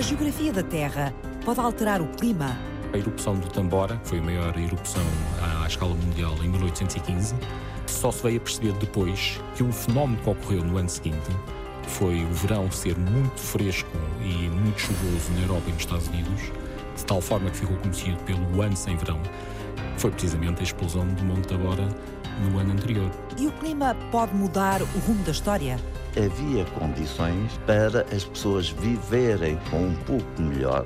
A geografia da Terra pode alterar o clima? A erupção do Tambora, que foi a maior erupção à escala mundial em 1815, só se veio a perceber depois que um fenómeno que ocorreu no ano seguinte foi o verão ser muito fresco e muito chuvoso na Europa e nos Estados Unidos, de tal forma que ficou conhecido pelo ano sem verão, foi precisamente a explosão do Monte Tabora no ano anterior. E o clima pode mudar o rumo da história? Havia condições para as pessoas viverem com um pouco melhor.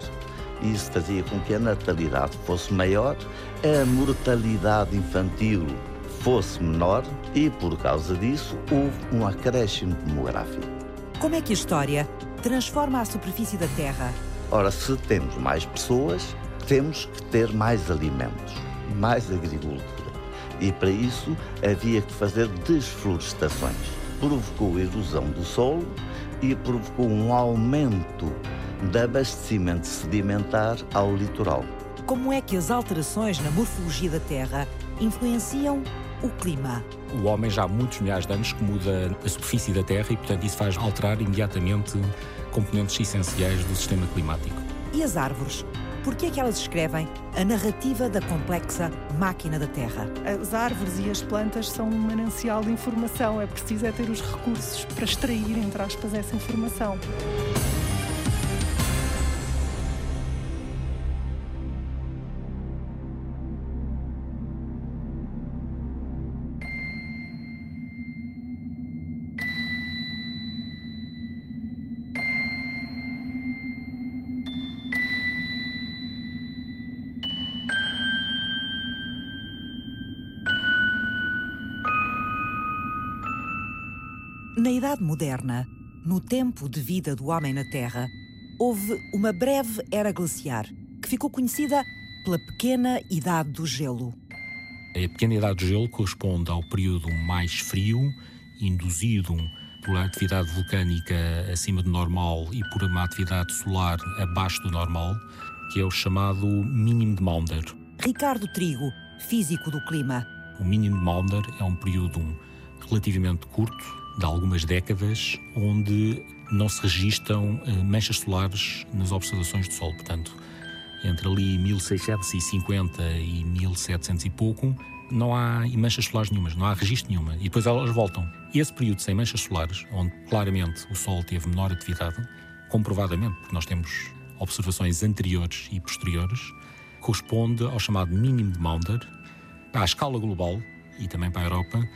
Isso fazia com que a natalidade fosse maior, a mortalidade infantil fosse menor e, por causa disso, houve um acréscimo demográfico. Como é que a história transforma a superfície da Terra? Ora, se temos mais pessoas, temos que ter mais alimentos, mais agricultura. E para isso havia que fazer desflorestações. Provocou a erosão do solo e provocou um aumento de abastecimento sedimentar ao litoral. Como é que as alterações na morfologia da Terra influenciam o clima? O homem já há muitos milhares de anos que muda a superfície da Terra e, portanto, isso faz alterar imediatamente componentes essenciais do sistema climático. E as árvores? Por que é que elas escrevem a narrativa da complexa máquina da Terra? As árvores e as plantas são um manancial de informação. É preciso é ter os recursos para extrair, entre aspas, essa informação. Na Idade Moderna, no tempo de vida do homem na Terra, houve uma breve era glaciar que ficou conhecida pela pequena Idade do Gelo. A pequena Idade do Gelo corresponde ao período mais frio, induzido uma atividade vulcânica acima do normal e por uma atividade solar abaixo do normal, que é o chamado mínimo de Maunder. Ricardo Trigo, físico do clima. O mínimo de Maunder é um período relativamente curto, de algumas décadas, onde não se registam eh, manchas solares nas observações do Sol. Portanto, entre ali 1650 e 1700 e pouco, não há manchas solares nenhumas, não há registro nenhuma. E depois elas voltam. Esse período sem manchas solares, onde claramente o Sol teve menor atividade, comprovadamente, porque nós temos observações anteriores e posteriores, corresponde ao chamado mínimo de Maunder, à escala global e também para a Europa,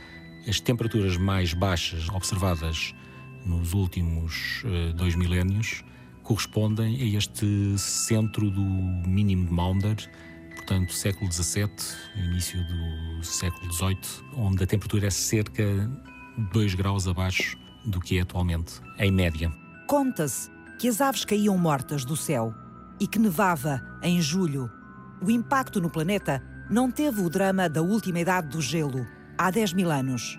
as temperaturas mais baixas observadas nos últimos uh, dois milénios correspondem a este centro do mínimo de Maunder, portanto, século XVII, início do século XVIII, onde a temperatura é cerca de 2 graus abaixo do que é atualmente, em média. Conta-se que as aves caíam mortas do céu e que nevava em julho. O impacto no planeta não teve o drama da última idade do gelo, há 10 mil anos.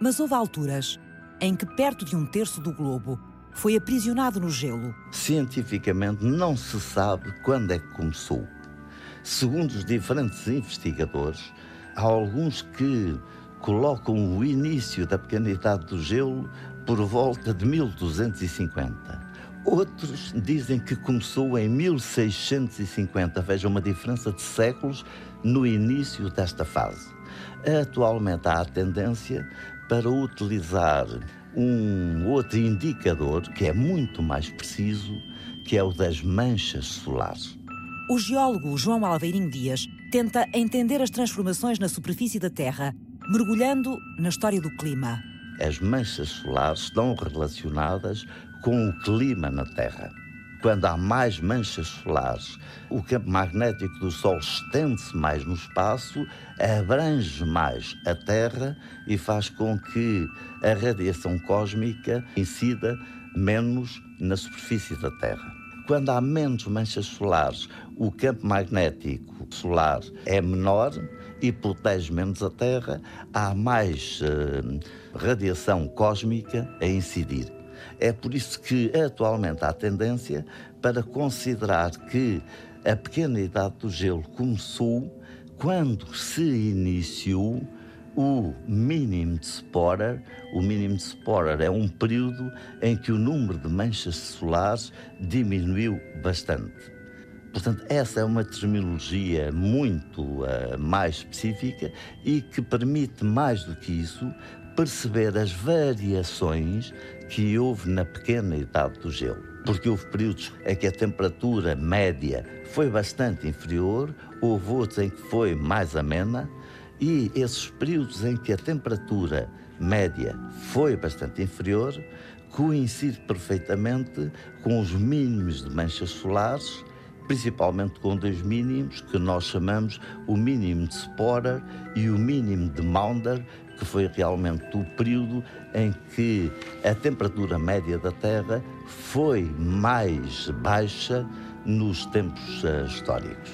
Mas houve alturas em que perto de um terço do globo foi aprisionado no gelo. Cientificamente não se sabe quando é que começou. Segundo os diferentes investigadores, há alguns que colocam o início da pequena idade do gelo por volta de 1250. Outros dizem que começou em 1650. Veja uma diferença de séculos no início desta fase. Atualmente há a tendência para utilizar um outro indicador que é muito mais preciso, que é o das manchas solares. O geólogo João Alveirinho Dias tenta entender as transformações na superfície da Terra, mergulhando na história do clima. As manchas solares estão relacionadas com o clima na Terra. Quando há mais manchas solares, o campo magnético do Sol estende-se mais no espaço, abrange mais a Terra e faz com que a radiação cósmica incida menos na superfície da Terra. Quando há menos manchas solares, o campo magnético solar é menor e protege menos a Terra, há mais uh, radiação cósmica a incidir. É por isso que atualmente há tendência para considerar que a pequena idade do gelo começou quando se iniciou o mínimo de Sporer. O mínimo de Sporer é um período em que o número de manchas solares diminuiu bastante. Portanto, essa é uma terminologia muito uh, mais específica e que permite, mais do que isso, perceber as variações que houve na pequena idade do gelo. Porque houve períodos em que a temperatura média foi bastante inferior, houve outros em que foi mais amena, e esses períodos em que a temperatura média foi bastante inferior coincide perfeitamente com os mínimos de manchas solares principalmente com dois mínimos que nós chamamos o mínimo de Sporer e o mínimo de Maunder, que foi realmente o período em que a temperatura média da Terra foi mais baixa nos tempos uh, históricos.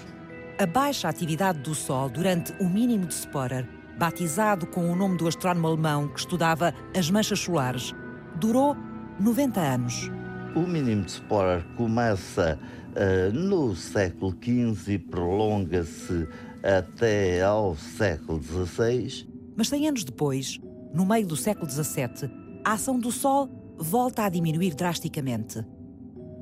A baixa atividade do Sol durante o mínimo de Sporer, batizado com o nome do astrónomo alemão que estudava as manchas solares, durou 90 anos. O mínimo de Sporer começa uh, no século XV e prolonga-se até ao século XVI. Mas 100 anos depois, no meio do século XVII, a ação do Sol volta a diminuir drasticamente.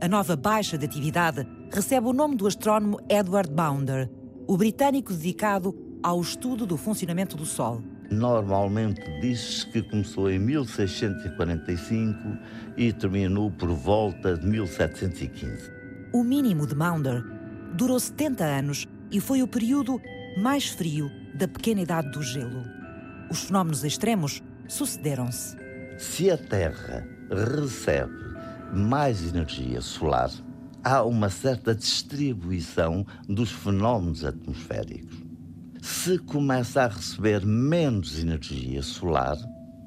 A nova baixa de atividade recebe o nome do astrónomo Edward Maunder, o britânico dedicado ao estudo do funcionamento do Sol. Normalmente diz-se que começou em 1645 e terminou por volta de 1715. O mínimo de Maunder durou 70 anos e foi o período mais frio da pequena idade do gelo. Os fenómenos extremos sucederam-se. Se a Terra recebe mais energia solar, há uma certa distribuição dos fenómenos atmosféricos se começa a receber menos energia solar,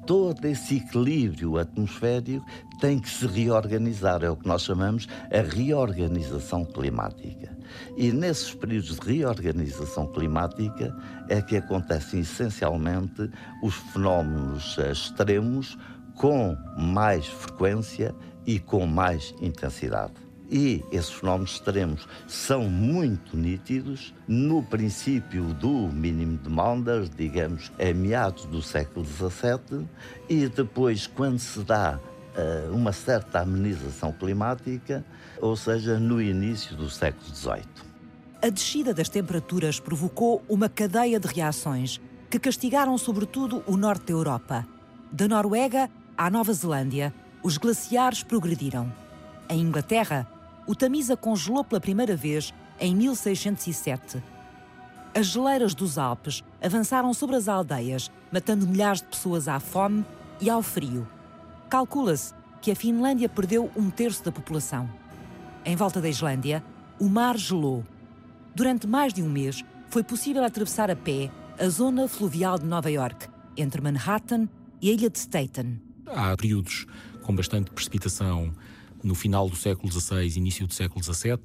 todo esse equilíbrio atmosférico tem que se reorganizar. É o que nós chamamos a reorganização climática. E nesses períodos de reorganização climática é que acontecem essencialmente os fenómenos extremos com mais frequência e com mais intensidade. E esses fenómenos extremos são muito nítidos no princípio do mínimo de Maunder, digamos, a meados do século XVII, e depois, quando se dá uma certa amenização climática, ou seja, no início do século XVIII. A descida das temperaturas provocou uma cadeia de reações que castigaram sobretudo o norte da Europa. Da Noruega à Nova Zelândia, os glaciares progrediram. Em Inglaterra, o Tamisa congelou pela primeira vez em 1607. As geleiras dos Alpes avançaram sobre as aldeias, matando milhares de pessoas à fome e ao frio. Calcula-se que a Finlândia perdeu um terço da população. Em volta da Islândia, o mar gelou. Durante mais de um mês, foi possível atravessar a pé a zona fluvial de Nova York, entre Manhattan e a ilha de Staten. Há períodos com bastante precipitação no final do século XVI, início do século XVII,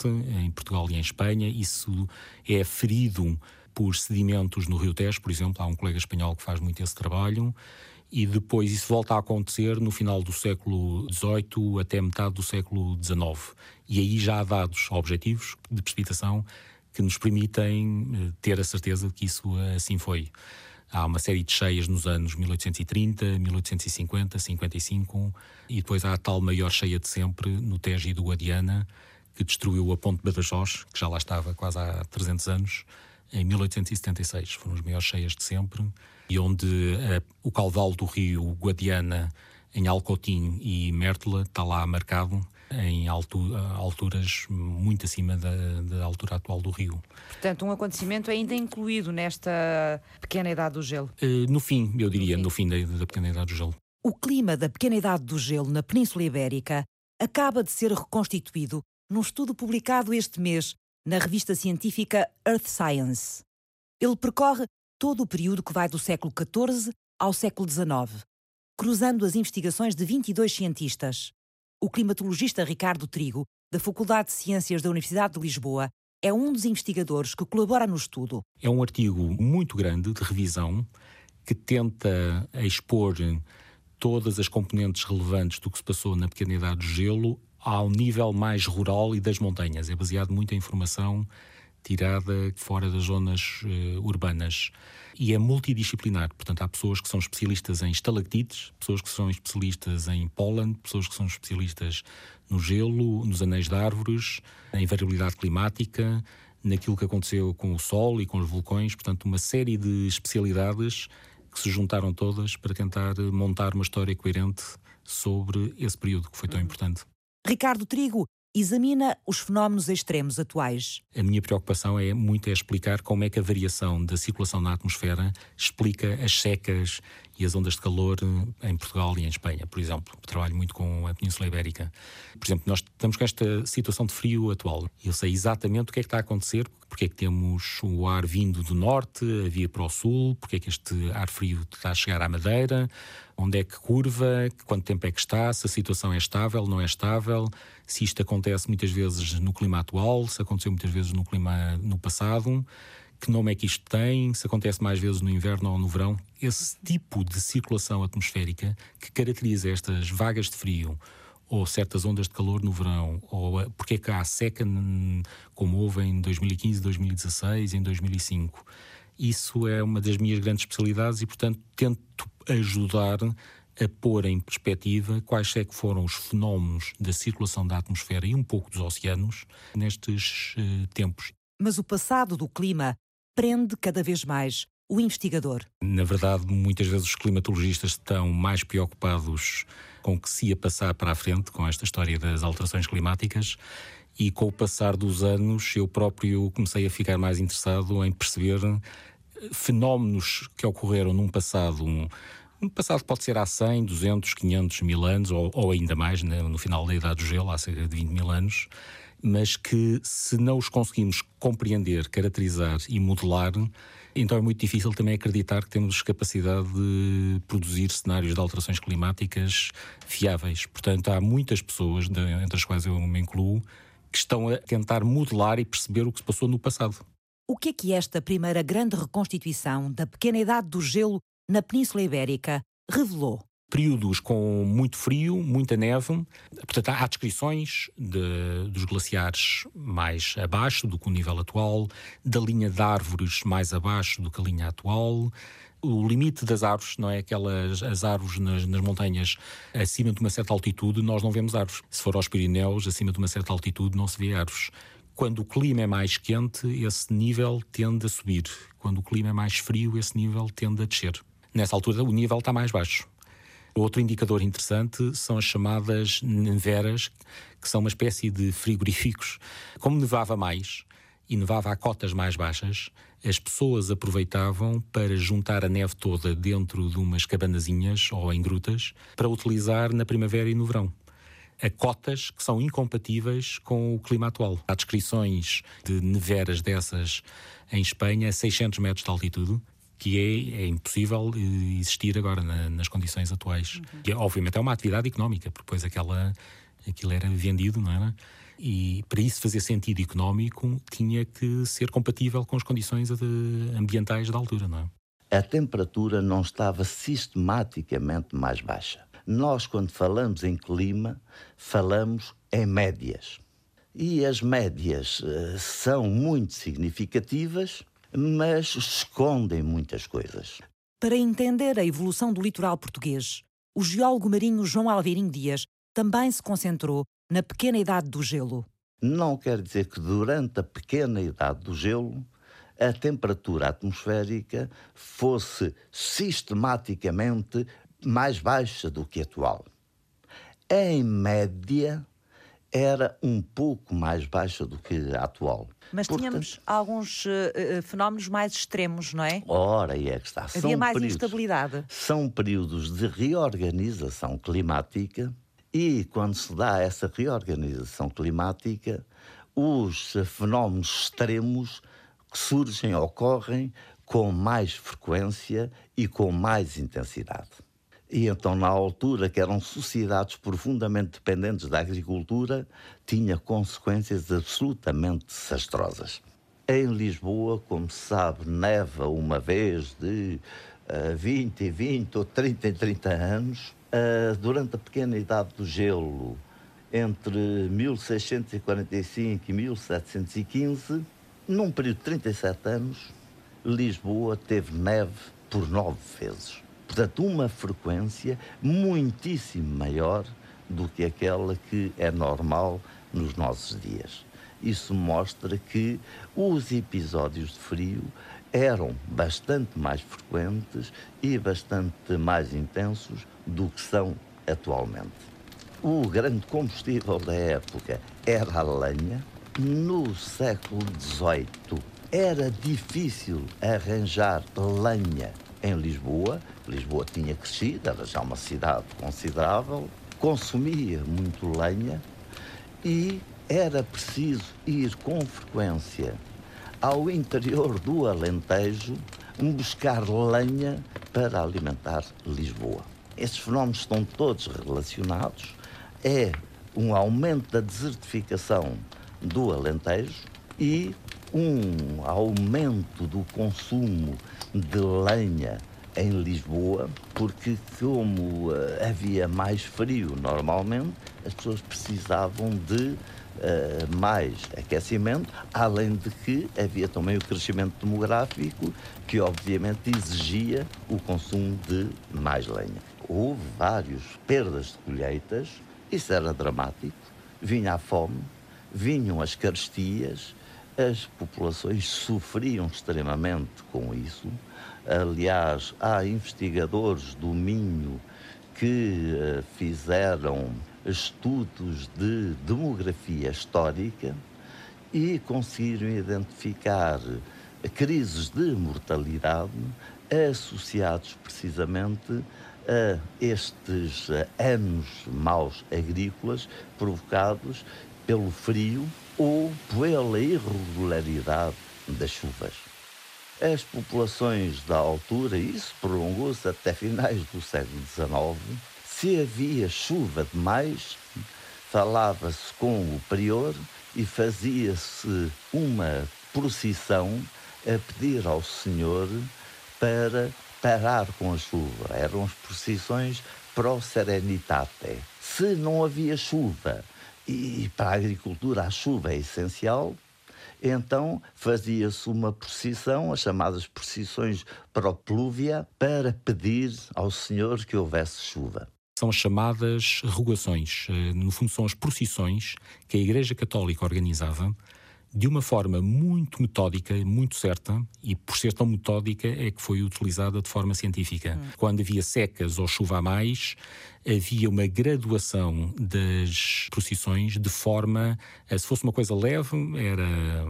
em Portugal e em Espanha. Isso é ferido por sedimentos no Rio Tejo, por exemplo. Há um colega espanhol que faz muito esse trabalho. E depois isso volta a acontecer no final do século XVIII até metade do século XIX. E aí já há dados objetivos de precipitação que nos permitem eh, ter a certeza de que isso assim foi. Há uma série de cheias nos anos 1830, 1850, 55 e depois há a tal maior cheia de sempre no Tejo do Guadiana que destruiu a Ponte Badajoz, que já lá estava quase há 300 anos, em 1876. Foram as maiores cheias de sempre e onde uh, o caudal do rio Guadiana em Alcotim e Mértola está lá marcado em altu alturas muito acima da, da, altura atual do rio. Portanto, um acontecimento ainda incluído nesta pequena idade do gelo? Uh, no fim, eu diria, no fim, no fim da, da pequena idade do gelo. O clima da pequena idade do gelo na Península Ibérica acaba de ser reconstituído num estudo publicado este mês na revista científica Earth Science. Ele percorre todo o período que vai do século XIV ao século XIX, cruzando as investigações de 22 cientistas o climatologista Ricardo Trigo, da Faculdade de Ciências da Universidade de Lisboa, é um dos investigadores que colabora no estudo. É um artigo muito grande de revisão que tenta expor todas as componentes relevantes do que se passou na pequena idade do gelo ao nível mais rural e das montanhas. É baseado muito em informação tirada fora das zonas uh, urbanas. E é multidisciplinar, portanto, há pessoas que são especialistas em estalactites, pessoas que são especialistas em pólen, pessoas que são especialistas no gelo, nos anéis de árvores, em variabilidade climática, naquilo que aconteceu com o Sol e com os vulcões, portanto, uma série de especialidades que se juntaram todas para tentar montar uma história coerente sobre esse período que foi tão importante. Ricardo Trigo examina os fenómenos extremos atuais. A minha preocupação é muito é explicar como é que a variação da circulação na atmosfera explica as secas e as ondas de calor eh, em Portugal e em Espanha, por exemplo. Trabalho muito com a Península Ibérica. Por exemplo, nós estamos com esta situação de frio atual. Eu sei exatamente o que é que está a acontecer, porque é que temos o ar vindo do norte, a via para o sul, porque é que este ar frio está a chegar à Madeira, onde é que curva, quanto tempo é que está, se a situação é estável, não é estável, se isto acontece muitas vezes no clima atual, se aconteceu muitas vezes no clima no passado, que nome é que isto tem, se acontece mais vezes no inverno ou no verão. Esse tipo de circulação atmosférica que caracteriza estas vagas de frio ou certas ondas de calor no verão, ou porque é que há seca como houve em 2015, 2016, em 2005. Isso é uma das minhas grandes especialidades e, portanto, tento ajudar a pôr em perspectiva quais é que foram os fenómenos da circulação da atmosfera e um pouco dos oceanos nestes uh, tempos. Mas o passado do clima prende cada vez mais o investigador. Na verdade, muitas vezes os climatologistas estão mais preocupados com o que se ia passar para a frente com esta história das alterações climáticas e com o passar dos anos eu próprio comecei a ficar mais interessado em perceber fenómenos que ocorreram num passado, um, um passado pode ser há 100, 200, 500, mil anos, ou, ou ainda mais, né, no final da Idade do Gelo, há cerca de 20 mil anos, mas que se não os conseguimos compreender, caracterizar e modelar, então é muito difícil também acreditar que temos capacidade de produzir cenários de alterações climáticas fiáveis. Portanto, há muitas pessoas, entre as quais eu me incluo, que estão a tentar modelar e perceber o que se passou no passado. O que é que esta primeira grande reconstituição da pequena idade do gelo na Península Ibérica revelou? Períodos com muito frio, muita neve. Portanto, há descrições de, dos glaciares mais abaixo do que o nível atual, da linha de árvores mais abaixo do que a linha atual, o limite das árvores, não é? Aquelas as árvores nas, nas, montanhas acima de uma certa altitude, nós não vemos árvores. Se for aos Pirineus, acima de uma certa altitude, não se vê árvores. Quando o clima é mais quente, esse nível tende a subir. Quando o clima é mais frio, esse nível tende a descer. Nessa altura, o nível está mais baixo. Outro indicador interessante são as chamadas neveras, que são uma espécie de frigoríficos. Como nevava mais e nevava a cotas mais baixas, as pessoas aproveitavam para juntar a neve toda dentro de umas cabanazinhas ou em grutas para utilizar na primavera e no verão a cotas que são incompatíveis com o clima atual. Há descrições de neveras dessas em Espanha a 600 metros de altitude, que é, é impossível existir agora na, nas condições atuais. Uhum. Obviamente, é uma atividade económica, porque depois aquela, aquilo era vendido, não era? E para isso fazer sentido económico, tinha que ser compatível com as condições ambientais da altura, não é? A temperatura não estava sistematicamente mais baixa. Nós, quando falamos em clima, falamos em médias. E as médias uh, são muito significativas, mas escondem muitas coisas. Para entender a evolução do litoral português, o geólogo marinho João Alveirinho Dias também se concentrou na pequena idade do gelo. Não quer dizer que durante a pequena idade do gelo a temperatura atmosférica fosse sistematicamente mais baixa do que a atual. Em média, era um pouco mais baixa do que a atual. Mas Portanto, tínhamos alguns uh, fenómenos mais extremos, não é? Ora, e é que está. Havia são mais períodos, instabilidade. São períodos de reorganização climática e, quando se dá essa reorganização climática, os fenómenos extremos surgem, ocorrem com mais frequência e com mais intensidade. E então, na altura, que eram sociedades profundamente dependentes da agricultura, tinha consequências absolutamente desastrosas. Em Lisboa, como se sabe, neva uma vez de uh, 20 e 20 ou 30 e 30 anos. Uh, durante a pequena idade do gelo, entre 1645 e 1715, Num período de 37 anos, Lisboa teve neve por nove vezes. Portanto, uma frequência muitíssimo maior do que aquela que é normal nos nossos dias. Isso mostra que os episódios de frio eram bastante mais frequentes e bastante mais intensos do que são atualmente. O grande combustível da época era a lenha. No século XVIII era difícil arranjar lenha em Lisboa. Lisboa tinha crescido, era já uma cidade considerável, consumia muito lenha e era preciso ir com frequência ao interior do Alentejo buscar lenha para alimentar Lisboa. Estes fenómenos estão todos relacionados. É um aumento da desertificação do Alentejo e um aumento do consumo de lenha em Lisboa, porque como uh, havia mais frio normalmente, as pessoas precisavam de uh, mais aquecimento, além de que havia também o crescimento demográfico, que obviamente exigia o consumo de mais lenha. Houve várias perdas de colheitas, isso era dramático, vinha a fome, vinham as carestias, as populações sofriam extremamente com isso. Aliás, há investigadores do Minho que uh, fizeram estudos de demografia histórica e conseguiram identificar crises de mortalidade associados precisamente a estes anos maus agrícolas provocados pelo frio ou pela irregularidade das chuvas. As populações da altura, isso prolongou-se até finais do século XIX, se havia chuva demais, falava-se com o prior e fazia-se uma procissão a pedir ao Senhor para parar com a chuva. Eram as procissões pro serenitate. Se não havia chuva e para a agricultura a chuva é essencial, então fazia-se uma procissão, as chamadas procissões proplúvia, para pedir ao Senhor que houvesse chuva. São as chamadas rogações. Eh, no fundo, são as procissões que a Igreja Católica organizava de uma forma muito metódica, muito certa, e por ser tão metódica é que foi utilizada de forma científica. Hum. Quando havia secas ou chuva a mais, havia uma graduação das procissões de forma, a, se fosse uma coisa leve, era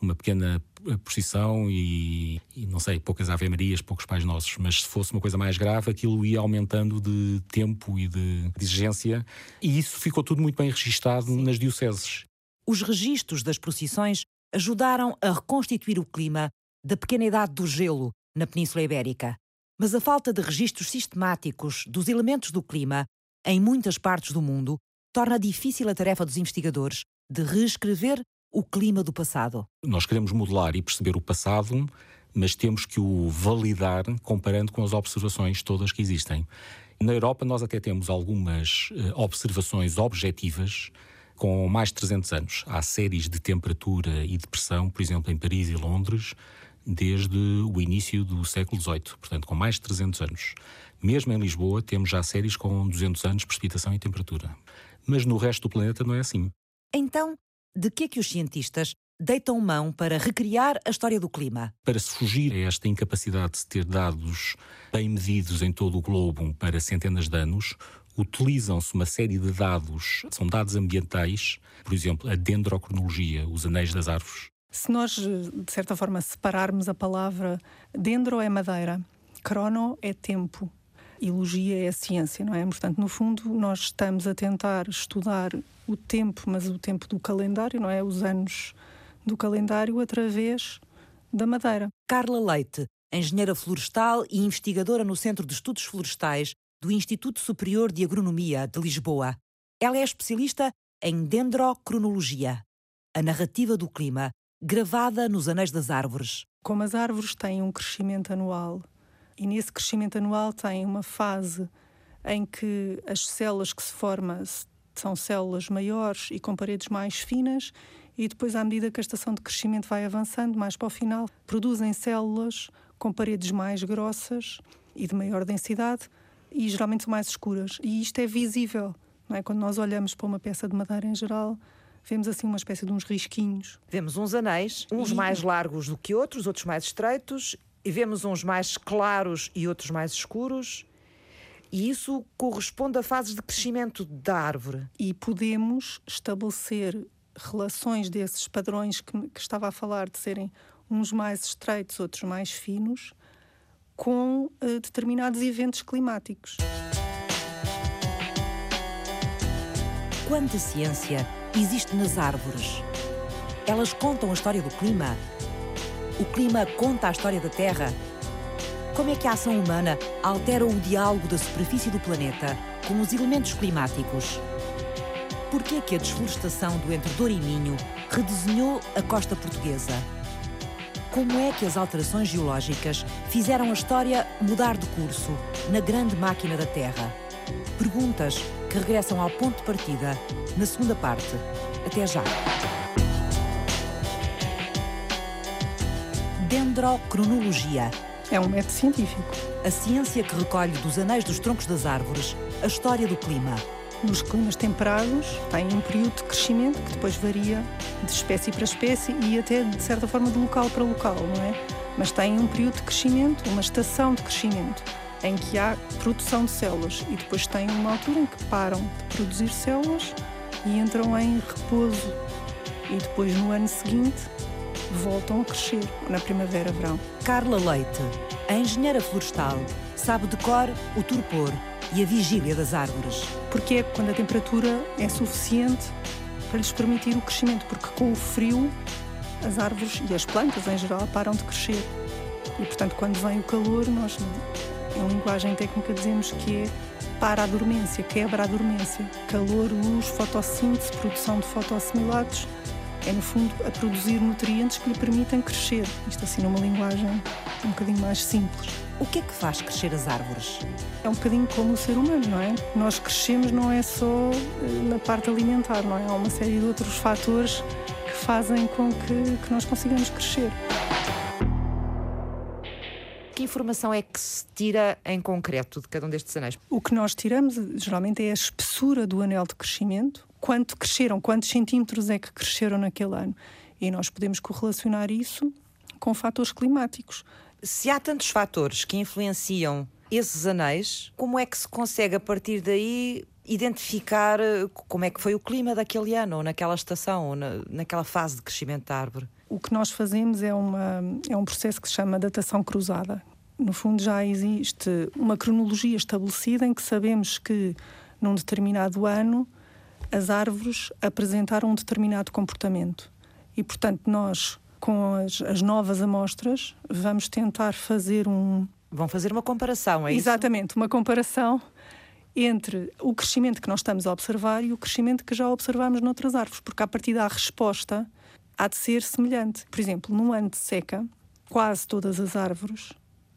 uma pequena procissão e, e, não sei, poucas Ave Marias, poucos Pais Nossos, mas se fosse uma coisa mais grave, aquilo ia aumentando de tempo e de, de exigência, e isso ficou tudo muito bem registado Sim. nas dioceses. Os registros das procissões ajudaram a reconstituir o clima da pequena idade do gelo na Península Ibérica. Mas a falta de registros sistemáticos dos elementos do clima em muitas partes do mundo torna difícil a tarefa dos investigadores de reescrever o clima do passado. Nós queremos modelar e perceber o passado, mas temos que o validar comparando com as observações todas que existem. Na Europa, nós até temos algumas eh, observações objetivas com mais de 300 anos. Há séries de temperatura e de pressão, por exemplo, em Paris e Londres, desde o início do século XVIII, portanto, com mais de 300 anos. Mesmo em Lisboa, temos já séries com 200 anos de precipitação e temperatura. Mas no resto do planeta não é assim. Então, de que é que os cientistas deitam mão para recriar a história do clima? Para se fugir a esta incapacidade de ter dados bem medidos em todo o globo para centenas de anos, utilizam-se uma série de dados, são dados ambientais, por exemplo, a dendrocronologia, os anéis das árvores. Se nós, de certa forma, separarmos a palavra dendro é madeira, crono é tempo, e logia é a ciência, não é? Portanto, no fundo, nós estamos a tentar estudar o tempo, mas o tempo do calendário, não é? Os anos do calendário através da madeira. Carla Leite, engenheira florestal e investigadora no Centro de Estudos Florestais do Instituto Superior de Agronomia de Lisboa. Ela é especialista em dendrocronologia, a narrativa do clima, gravada nos anéis das árvores. Como as árvores têm um crescimento anual, e nesse crescimento anual tem uma fase em que as células que se formam são células maiores e com paredes mais finas, e depois, à medida que a estação de crescimento vai avançando, mais para o final, produzem células com paredes mais grossas e de maior densidade e geralmente mais escuras. E isto é visível. Não é? Quando nós olhamos para uma peça de madeira em geral, vemos assim uma espécie de uns risquinhos. Vemos uns anéis, uns e... mais largos do que outros, outros mais estreitos, e vemos uns mais claros e outros mais escuros. E isso corresponde a fases de crescimento da árvore. E podemos estabelecer relações desses padrões que, que estava a falar, de serem uns mais estreitos, outros mais finos, com uh, determinados eventos climáticos. Quanta ciência existe nas árvores? Elas contam a história do clima? O clima conta a história da Terra? Como é que a ação humana altera o diálogo da superfície do planeta com os elementos climáticos? Por que é que a desflorestação do Entre Douro e Minho redesenhou a costa portuguesa? Como é que as alterações geológicas fizeram a história mudar de curso na grande máquina da Terra? Perguntas que regressam ao ponto de partida na segunda parte. Até já! Dendrocronologia. É um método científico. A ciência que recolhe dos anéis dos troncos das árvores a história do clima nos climas temperados tem um período de crescimento que depois varia de espécie para espécie e até de certa forma de local para local, não é? Mas tem um período de crescimento, uma estação de crescimento em que há produção de células e depois tem uma altura em que param de produzir células e entram em repouso e depois no ano seguinte voltam a crescer na primavera-verão. Carla Leite, a engenheira florestal, sabe de cor o torpor e a vigília das árvores. Porque é quando a temperatura é suficiente para lhes permitir o crescimento, porque com o frio as árvores e as plantas em geral param de crescer. E portanto, quando vem o calor, nós em linguagem técnica dizemos que é para a dormência, quebra a dormência. Calor, luz, fotossíntese, produção de fotoassimilados, é no fundo a produzir nutrientes que lhe permitem crescer. Isto assim numa linguagem um bocadinho mais simples. O que é que faz crescer as árvores? É um bocadinho como o ser humano, não é? Nós crescemos não é só eh, na parte alimentar, não é? Há uma série de outros fatores que fazem com que, que nós consigamos crescer. Que informação é que se tira em concreto de cada um destes anéis? O que nós tiramos geralmente é a espessura do anel de crescimento, quanto cresceram, quantos centímetros é que cresceram naquele ano. E nós podemos correlacionar isso com fatores climáticos se há tantos fatores que influenciam esses anéis, como é que se consegue a partir daí identificar eh, como é que foi o clima daquele ano, ou naquela estação, ou na, naquela fase de crescimento da árvore? O que nós fazemos é, uma, é um processo que se chama datação cruzada. No fundo, já existe uma cronologia estabelecida em que sabemos que, num determinado ano, as árvores apresentaram um determinado comportamento. E, portanto, nós com as, as novas amostras, vamos tentar fazer um. Vão fazer uma comparação, é isso? Exatamente, uma comparação entre o crescimento que nós estamos a observar e o crescimento que já observamos noutras árvores, porque a partir da resposta há de ser semelhante. Por exemplo, num ano de seca, quase todas as árvores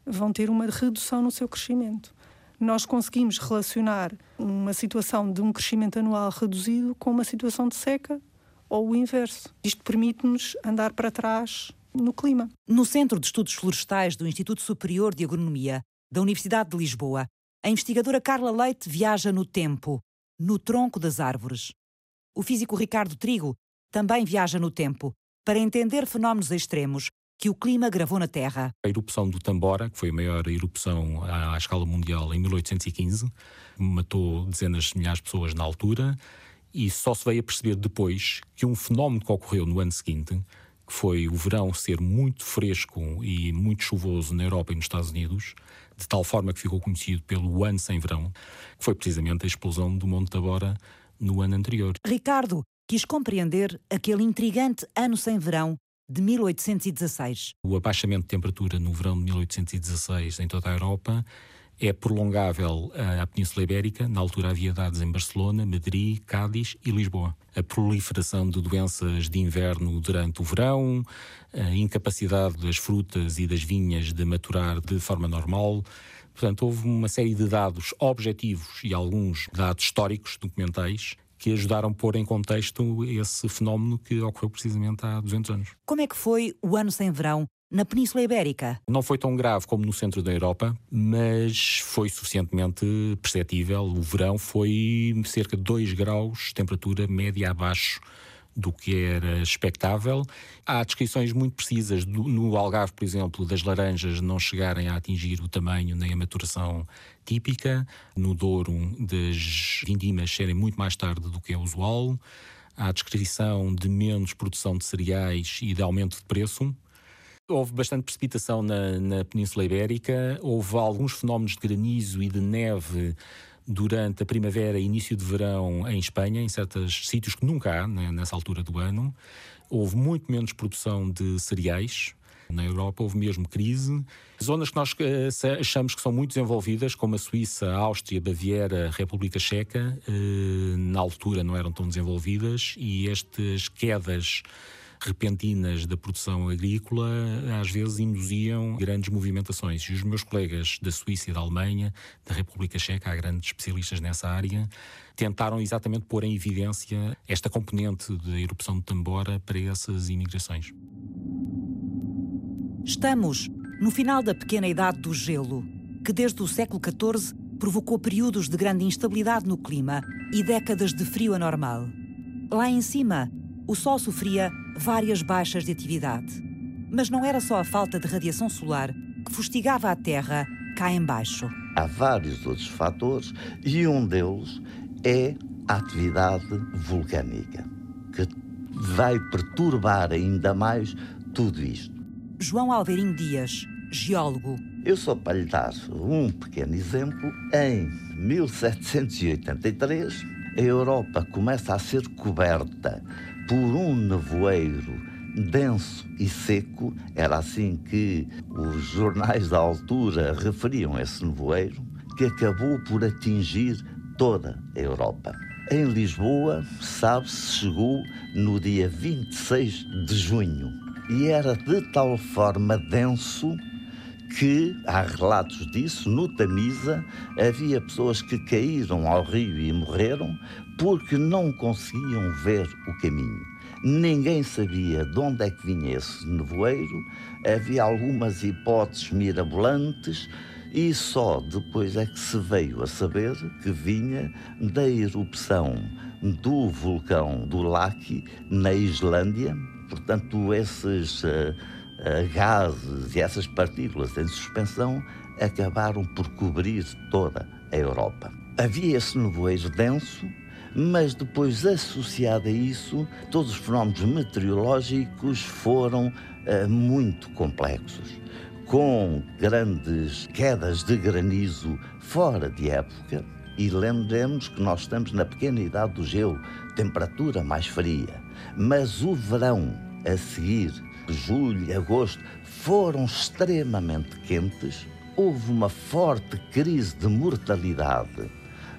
vão ter uma redução no seu crescimento. Nós conseguimos relacionar uma situação de um crescimento anual reduzido com uma situação de seca ou o inverso. Isto permite-nos andar para trás no clima. No Centro de Estudos Florestais do Instituto Superior de Agronomia da Universidade de Lisboa, a investigadora Carla Leite viaja no tempo, no tronco das árvores. O físico Ricardo Trigo também viaja no tempo para entender fenómenos extremos que o clima gravou na Terra. A erupção do Tambora, que foi a maior erupção à escala mundial em 1815, matou dezenas de milhares de pessoas na altura e só se veio a perceber depois que um fenómeno que ocorreu no ano seguinte, que foi o verão ser muito fresco e muito chuvoso na Europa e nos Estados Unidos, de tal forma que ficou conhecido pelo ano sem verão, que foi precisamente a explosão do Monte Tabora no ano anterior. Ricardo quis compreender aquele intrigante ano sem verão de 1816. O abaixamento de temperatura no verão de 1816 em toda a Europa é prolongável à Península Ibérica. Na altura havia dados em Barcelona, Madrid, Cádiz e Lisboa. A proliferação de doenças de inverno durante o verão, a incapacidade das frutas e das vinhas de maturar de forma normal. Portanto, houve uma série de dados objetivos e alguns dados históricos, documentais, que ajudaram a pôr em contexto esse fenómeno que ocorreu precisamente há 200 anos. Como é que foi o ano sem verão na Península Ibérica? Não foi tão grave como no centro da Europa, mas foi suficientemente perceptível. O verão foi cerca de 2 graus, temperatura média abaixo do que era expectável. Há descrições muito precisas no Algarve, por exemplo, das laranjas não chegarem a atingir o tamanho nem a maturação típica, no Douro das vindimas serem muito mais tarde do que é usual. Há descrição de menos produção de cereais e de aumento de preço. Houve bastante precipitação na, na Península Ibérica, houve alguns fenómenos de granizo e de neve durante a primavera e início de verão em Espanha, em certos sítios que nunca há né, nessa altura do ano. Houve muito menos produção de cereais. Na Europa houve mesmo crise. Zonas que nós uh, achamos que são muito desenvolvidas, como a Suíça, a Áustria, Baviera, a República Checa, uh, na altura não eram tão desenvolvidas e estas quedas repentinas da produção agrícola às vezes induziam grandes movimentações. E os meus colegas da Suíça e da Alemanha, da República Checa, há grandes especialistas nessa área, tentaram exatamente pôr em evidência esta componente da erupção de Tambora para essas imigrações. Estamos no final da pequena idade do gelo, que desde o século XIV provocou períodos de grande instabilidade no clima e décadas de frio anormal. Lá em cima, o Sol sofria várias baixas de atividade. Mas não era só a falta de radiação solar que fustigava a Terra cá embaixo. Há vários outros fatores e um deles é a atividade vulcânica, que vai perturbar ainda mais tudo isto. João Alveirinho Dias, geólogo. Eu sou para lhe dar um pequeno exemplo. Em 1783, a Europa começa a ser coberta por um nevoeiro denso e seco, era assim que os jornais da altura referiam esse nevoeiro, que acabou por atingir toda a Europa. Em Lisboa, sabe-se, chegou no dia 26 de junho e era de tal forma denso que, há relatos disso, no Tamisa havia pessoas que caíram ao rio e morreram porque não conseguiam ver o caminho. Ninguém sabia de onde é que vinha esse nevoeiro, havia algumas hipóteses mirabolantes e só depois é que se veio a saber que vinha da erupção do vulcão do Laki na Islândia. Portanto, esses uh, uh, gases e essas partículas em suspensão acabaram por cobrir toda a Europa. Havia esse nevoeiro denso, mas depois, associado a isso, todos os fenómenos meteorológicos foram uh, muito complexos, com grandes quedas de granizo fora de época. E lembremos que nós estamos na pequena idade do gelo, temperatura mais fria. Mas o verão a seguir julho agosto foram extremamente quentes, houve uma forte crise de mortalidade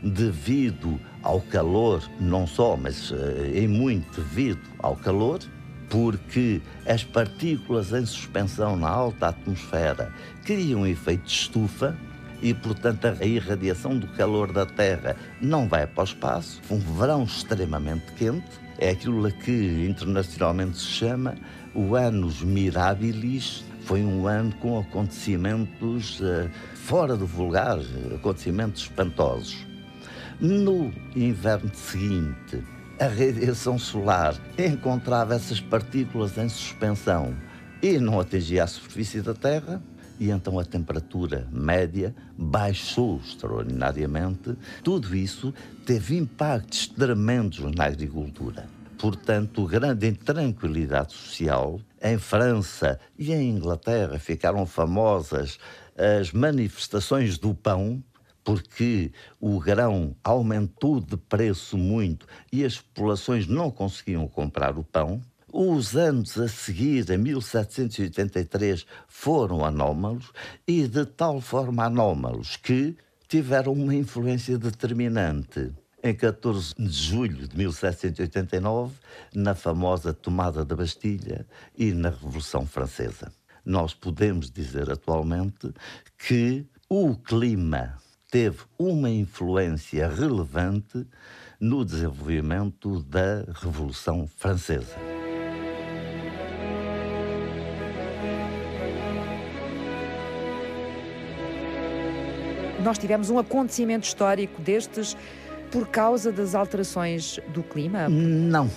devido ao calor, não só, mas eh, em muito devido ao calor, porque as partículas em suspensão na alta atmosfera criam um efeito de estufa e, portanto, a irradiação do calor da Terra não vai para o espaço. Um verão extremamente quente é aquilo que internacionalmente se chama o Anos Mirabilis foi um ano com acontecimentos uh, fora do vulgar, acontecimentos espantosos. No inverno seguinte, a radiação solar encontrava essas partículas em suspensão e não atingia a superfície da Terra, e então a temperatura média baixou extraordinariamente. Tudo isso teve impactos tremendos na agricultura portanto, grande intranquilidade social. Em França e em Inglaterra ficaram famosas as manifestações do pão, porque o grão aumentou de preço muito e as populações não conseguiam comprar o pão. Os anos a seguir, em 1783, foram anómalos e de tal forma anómalos que tiveram uma influência determinante em 14 de julho de 1789, na famosa tomada da Bastilha e na Revolução Francesa. Nós podemos dizer atualmente que o clima teve uma influência relevante no desenvolvimento da Revolução Francesa. Nós tivemos um acontecimento histórico destes por causa das alterações do clima? Não.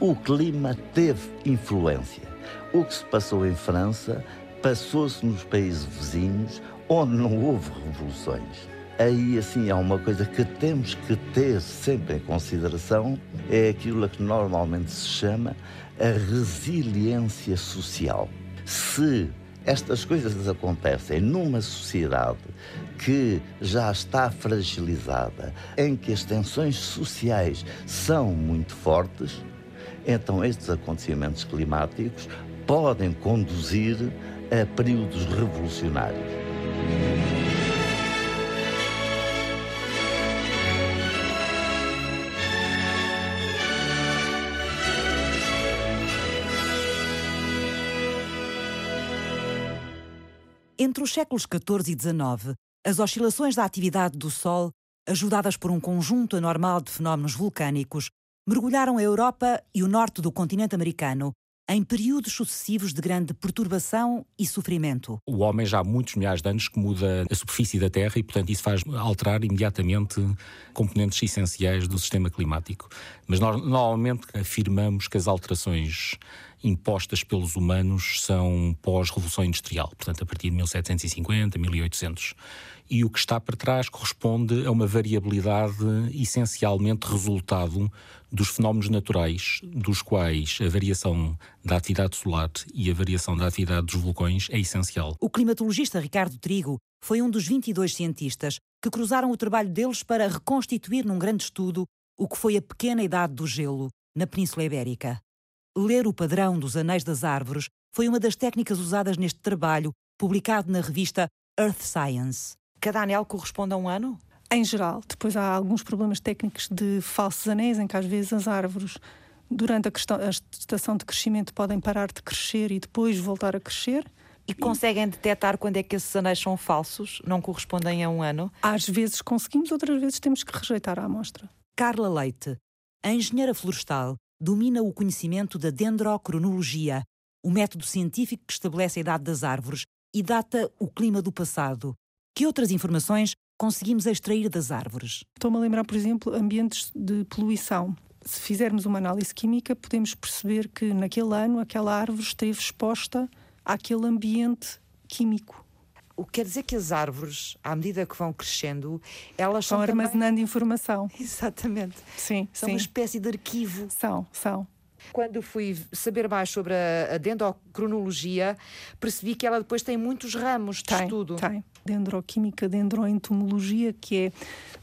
O clima teve influência. O que se passou em França passou-se nos países vizinhos, onde não houve revoluções. Aí, assim, há uma coisa que temos que ter sempre em consideração, é aquilo que normalmente se chama a resiliência social. Se estas coisas acontecem numa sociedade que já está fragilizada, em que as tensões sociais são muito fortes, então estes acontecimentos climáticos podem conduzir a períodos revolucionários. Os séculos XIV e XIX, as oscilações da atividade do Sol, ajudadas por um conjunto anormal de fenómenos vulcânicos, mergulharam a Europa e o norte do continente americano em períodos sucessivos de grande perturbação e sofrimento. O homem já há muitos milhares de anos que muda a superfície da Terra e, portanto, isso faz alterar imediatamente componentes essenciais do sistema climático. Mas nós normalmente afirmamos que as alterações impostas pelos humanos são pós-revolução industrial, portanto, a partir de 1750, 1800 e o que está para trás corresponde a uma variabilidade essencialmente resultado dos fenómenos naturais, dos quais a variação da atividade solar e a variação da atividade dos vulcões é essencial. O climatologista Ricardo Trigo foi um dos 22 cientistas que cruzaram o trabalho deles para reconstituir num grande estudo o que foi a pequena idade do gelo na Península Ibérica. Ler o padrão dos anéis das árvores foi uma das técnicas usadas neste trabalho, publicado na revista Earth Science. Cada anel corresponde a um ano? Em geral. Depois há alguns problemas técnicos de falsos anéis, em que às vezes as árvores, durante a, questão, a estação de crescimento, podem parar de crescer e depois voltar a crescer. E conseguem detectar quando é que esses anéis são falsos, não correspondem a um ano? Às vezes conseguimos, outras vezes temos que rejeitar a amostra. Carla Leite, a engenheira florestal, domina o conhecimento da dendrocronologia, o método científico que estabelece a idade das árvores e data o clima do passado. Que outras informações conseguimos extrair das árvores? Estou-me a lembrar, por exemplo, ambientes de poluição. Se fizermos uma análise química, podemos perceber que naquele ano aquela árvore esteve exposta àquele ambiente químico. O que quer dizer que as árvores, à medida que vão crescendo, elas Estão armazenando também... informação. Exatamente. Sim, são sim. uma espécie de arquivo. São, são. Quando fui saber mais sobre a dendrocronologia, percebi que ela depois tem muitos ramos de tem, estudo. Tem. Dendroquímica, dendroentomologia, que é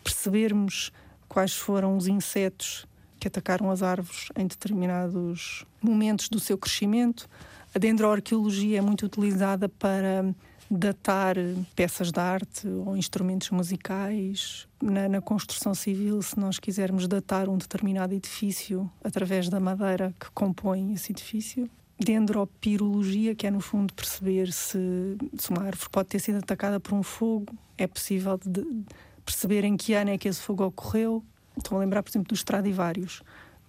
percebermos quais foram os insetos que atacaram as árvores em determinados momentos do seu crescimento. A dendroarqueologia é muito utilizada para datar peças de arte ou instrumentos musicais. Na, na, construção civil, se nós quisermos datar um determinado edifício através da madeira que compõe esse edifício. Dendropirologia, que é no fundo perceber se, se uma árvore pode ter sido atacada por um fogo, é possível perceber em que ano é que esse fogo ocorreu. Estou a lembrar, por exemplo, dos Stradivarius,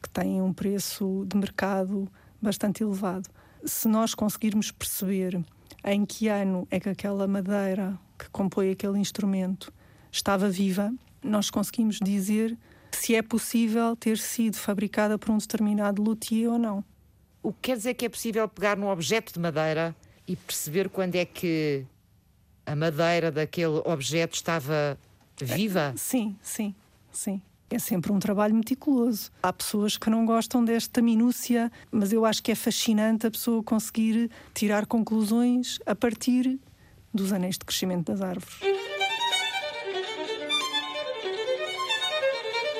que têm um preço de mercado bastante elevado. Se nós conseguirmos perceber em que ano é que aquela madeira que compõe aquele instrumento estava viva, nós conseguimos dizer se é possível ter sido fabricada por um determinado luthier ou não. O que quer dizer que é possível pegar num objeto de madeira e perceber quando é que a madeira daquele objeto estava viva? Sim, sim, sim. É sempre um trabalho meticuloso. Há pessoas que não gostam desta minúcia, mas eu acho que é fascinante a pessoa conseguir tirar conclusões a partir dos anéis de crescimento das árvores.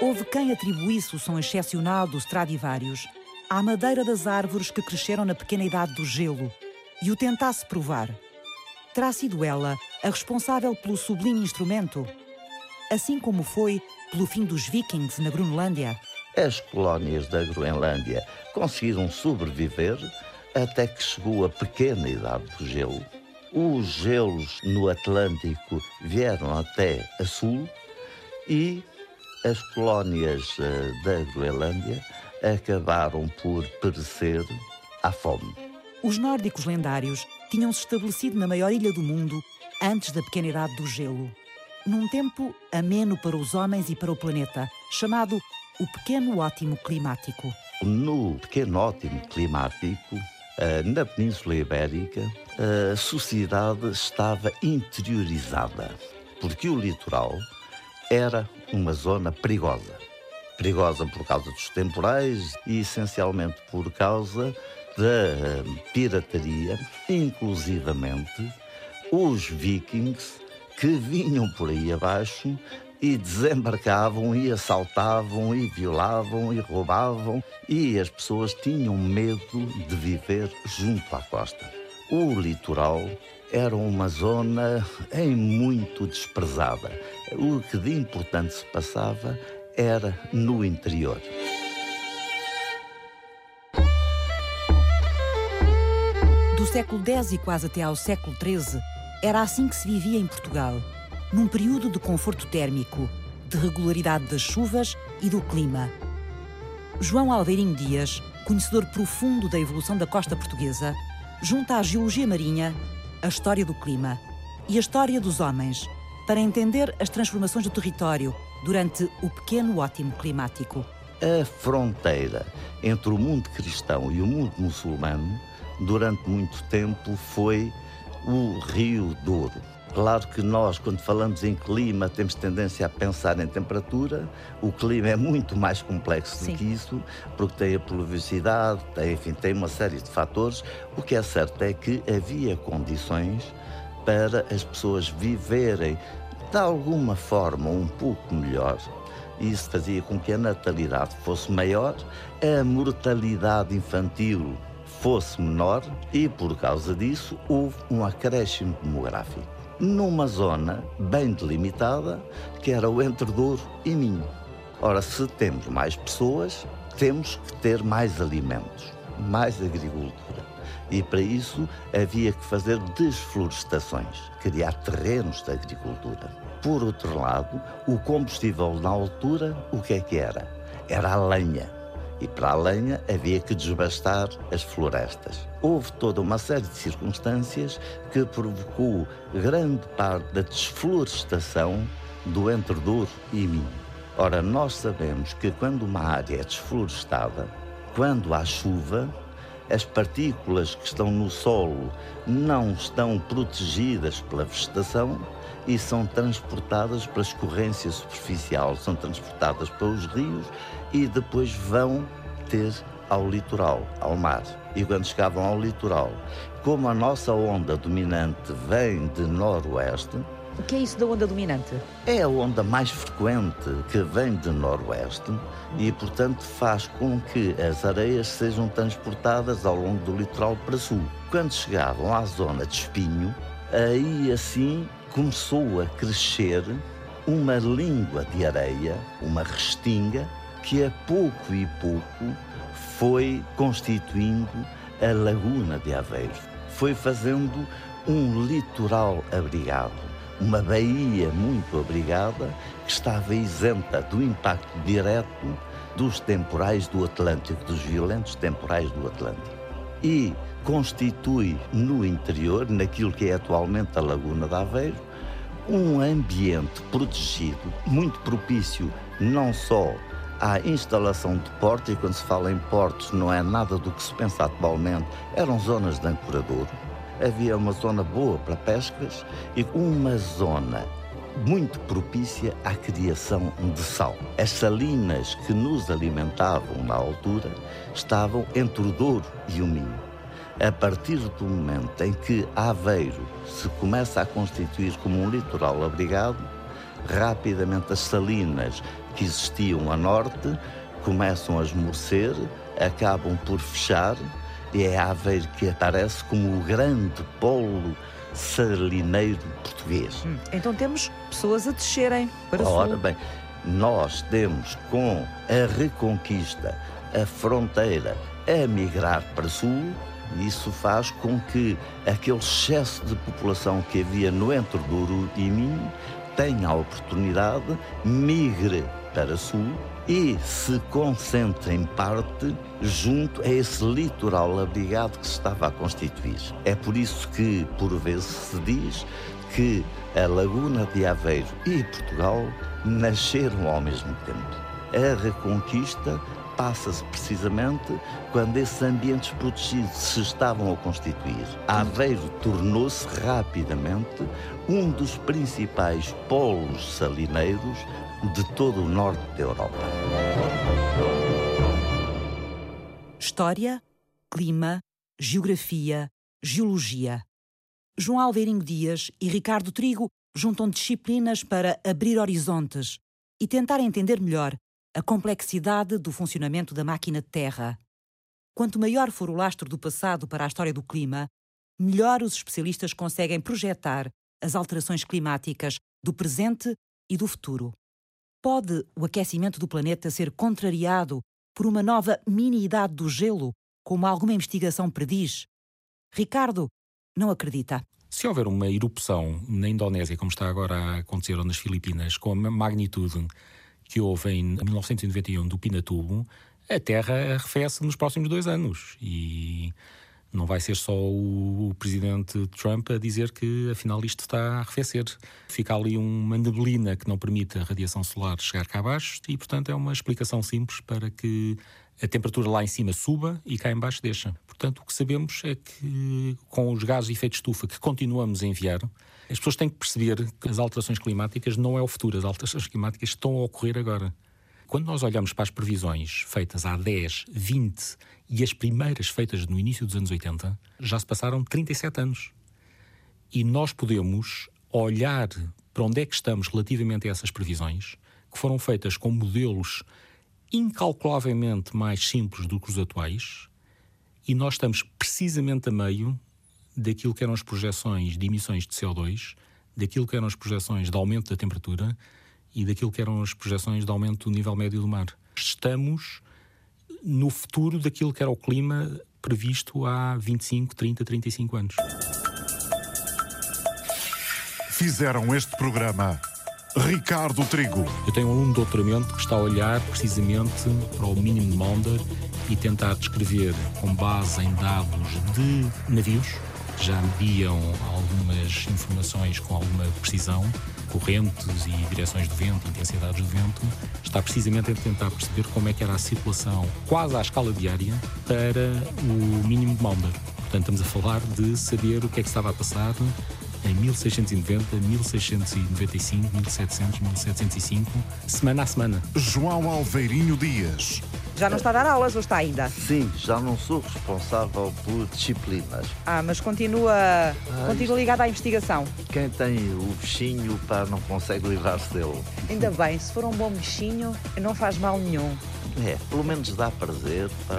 Houve quem atribuísse o som excepcional dos Stradivarius à madeira das árvores que cresceram na pequena idade do gelo e o tentasse provar. Terá sido ela a responsável pelo sublime instrumento? Assim como foi pelo fim dos vikings na Groenlândia? As colónias da Groenlândia conseguiram sobreviver até que chegou a pequena idade do gelo. os gelos no Atlântico vieram até a sul e as colónias eh, da Groenlândia acabaram por perecer à fome. Os nórdicos lendários tinham-se estabelecido na maior ilha do mundo antes da pequena idade do gelo, num tempo ameno para os homens e para o planeta, chamado o Pequeno Ótimo Climático. No Pequeno Ótimo Climático, eh, na Península Ibérica, a sociedade estava interiorizada, porque o litoral era uma zona perigosa. Perigosa por causa dos temporais e essencialmente por causa da pirataria, inclusivamente os vikings que vinham por aí abaixo e desembarcavam e assaltavam e violavam e roubavam e as pessoas tinham medo de viver junto à costa. O litoral era uma zona em muito desprezada. O que de importante se passava era no interior. Do século X e quase até ao século XIII, era assim que se vivia em Portugal, num período de conforto térmico, de regularidade das chuvas e do clima. João Albeirinho Dias, conhecedor profundo da evolução da costa portuguesa, junta à geologia marinha a história do clima e a história dos homens, para entender as transformações do território durante o pequeno ótimo climático. A fronteira entre o mundo cristão e o mundo muçulmano, durante muito tempo, foi o Rio Douro. Claro que nós, quando falamos em clima, temos tendência a pensar em temperatura. O clima é muito mais complexo Sim. do que isso, porque tem a pluviosidade, tem, enfim, tem uma série de fatores. O que é certo é que havia condições para as pessoas viverem de alguma forma um pouco melhor. Isso fazia com que a natalidade fosse maior, a mortalidade infantil fosse menor e, por causa disso, houve um acréscimo demográfico numa zona bem delimitada, que era o Entre Douro e Minho. Ora, se temos mais pessoas, temos que ter mais alimentos, mais agricultura. E para isso havia que fazer desflorestações, criar terrenos de agricultura. Por outro lado, o combustível na altura, o que é que era? Era a lenha e para a lenha havia que desbastar as florestas. Houve toda uma série de circunstâncias que provocou grande parte da desflorestação do Entre Douro e Minho. Ora, nós sabemos que quando uma área é desflorestada, quando há chuva, as partículas que estão no solo não estão protegidas pela vegetação e são transportadas pela escorrência superficial, são transportadas pelos rios e depois vão ter ao litoral, ao mar. E quando chegavam ao litoral, como a nossa onda dominante vem de noroeste, o que é isso da onda dominante? É a onda mais frequente que vem de noroeste e, portanto, faz com que as areias sejam transportadas ao longo do litoral para sul. Quando chegavam à zona de espinho, aí assim começou a crescer uma língua de areia, uma restinga, que a pouco e pouco foi constituindo a Laguna de Aveiro. Foi fazendo um litoral abrigado uma baía muito abrigada que estava isenta do impacto direto dos temporais do Atlântico, dos violentos temporais do Atlântico. E constitui no interior, naquilo que é atualmente a Laguna de Aveiro, um ambiente protegido, muito propício não só à instalação de portos, e quando se fala em portos não é nada do que se pensa atualmente, eram zonas de ancoradouro, havia uma zona boa para pescas e uma zona muito propícia à criação de sal. As salinas que nos alimentavam na altura estavam entre o Douro e o Minho. A partir do momento em que Aveiro se começa a constituir como um litoral abrigado, rapidamente as salinas que existiam a norte começam a esmorecer, acabam por fechar e é Aveiro que aparece como o grande polo salineiro português. Hum, então temos pessoas a descerem para Ora sul. bem, nós temos com a reconquista, a fronteira a migrar para sul Isso faz com que aquele excesso de população que havia no Entre Douro e Minho tenha a oportunidade, migre para sul e se concentre em parte junto a esse litoral abrigado que se estava a constituir. É por isso que, por vezes, se diz que a Laguna de Aveiro e Portugal nasceram ao mesmo tempo. A reconquista passa-se precisamente quando esses ambientes protegidos se estavam a constituir. Aveiro tornou-se rapidamente um dos principais polos salineiros de todo o norte da Europa. História, clima, geografia, geologia. João Alveirinho Dias e Ricardo Trigo juntam disciplinas para abrir horizontes e tentar entender melhor a complexidade do funcionamento da máquina Terra. Quanto maior for o lastro do passado para a história do clima, melhor os especialistas conseguem projetar as alterações climáticas do presente e do futuro. Pode o aquecimento do planeta ser contrariado por uma nova mini-idade do gelo, como alguma investigação prediz? Ricardo não acredita. Se houver uma erupção na Indonésia, como está agora a acontecer, ou nas Filipinas, com a magnitude que houve em 1991 do Pinatubo, a Terra arrefece nos próximos dois anos. E não vai ser só o presidente Trump a dizer que afinal isto está a arrefecer. Fica ali uma neblina que não permite a radiação solar chegar cá abaixo e, portanto, é uma explicação simples para que a temperatura lá em cima suba e cá em baixo deixa. Portanto, o que sabemos é que com os gases de efeito de estufa que continuamos a enviar, as pessoas têm que perceber que as alterações climáticas não é o futuro, as alterações climáticas estão a ocorrer agora. Quando nós olhamos para as previsões feitas há 10, 20 e as primeiras feitas no início dos anos 80, já se passaram 37 anos. E nós podemos olhar para onde é que estamos relativamente a essas previsões, que foram feitas com modelos incalculavelmente mais simples do que os atuais, e nós estamos precisamente a meio daquilo que eram as projeções de emissões de CO2, daquilo que eram as projeções de aumento da temperatura e daquilo que eram as projeções de aumento do nível médio do mar. Estamos no futuro daquilo que era o clima previsto há 25, 30, 35 anos. Fizeram este programa Ricardo Trigo. Eu tenho um aluno de doutoramento que está a olhar precisamente para o mínimo de Maunder e tentar descrever, com base em dados de navios, já mediam algumas informações com alguma precisão, correntes e direções do vento, intensidades do vento, está precisamente a tentar perceber como é que era a situação quase à escala diária para o mínimo de Maunder. Portanto, estamos a falar de saber o que é que estava a passar em 1690, 1695, 1700, 1705, semana a semana. João Alveirinho Dias. Já não está a dar aulas ou está ainda? Sim, já não sou responsável por disciplinas. Ah, mas continua, ah, continua ligado à investigação. Quem tem o bichinho, pá, não consegue livrar-se dele. Ainda bem, se for um bom bichinho, não faz mal nenhum. É, pelo menos dá prazer, pá,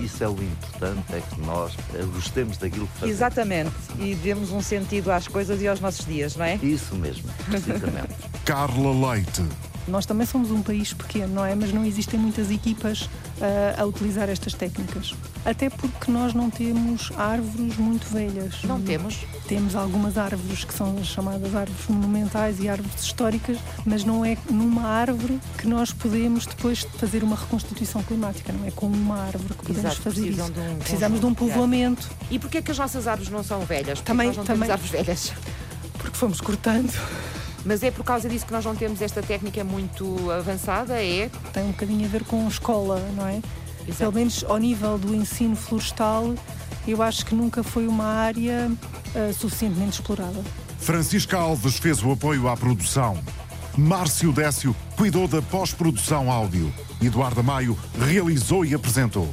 e isso é o importante, é que nós gostemos daquilo que fazemos. Exatamente, e demos um sentido às coisas e aos nossos dias, não é? Isso mesmo, precisamente. Carla Leite. Nós também somos um país pequeno, não é? Mas não existem muitas equipas uh, a utilizar estas técnicas. Até porque nós não temos árvores muito velhas. Não temos? Temos algumas árvores que são chamadas árvores monumentais e árvores históricas, mas não é numa árvore que nós podemos depois fazer uma reconstituição climática, não é com uma árvore que podemos Exato, fazer isso. De um Precisamos de um povoamento. E porquê é que as nossas árvores não são velhas? Porquê também, nós não também, temos árvores velhas? Porque fomos cortando. Mas é por causa disso que nós não temos esta técnica muito avançada? É? Tem um bocadinho a ver com escola, não é? Exato. Pelo menos ao nível do ensino florestal, eu acho que nunca foi uma área uh, suficientemente explorada. Francisca Alves fez o apoio à produção. Márcio Décio cuidou da pós-produção áudio. Eduardo Maio realizou e apresentou.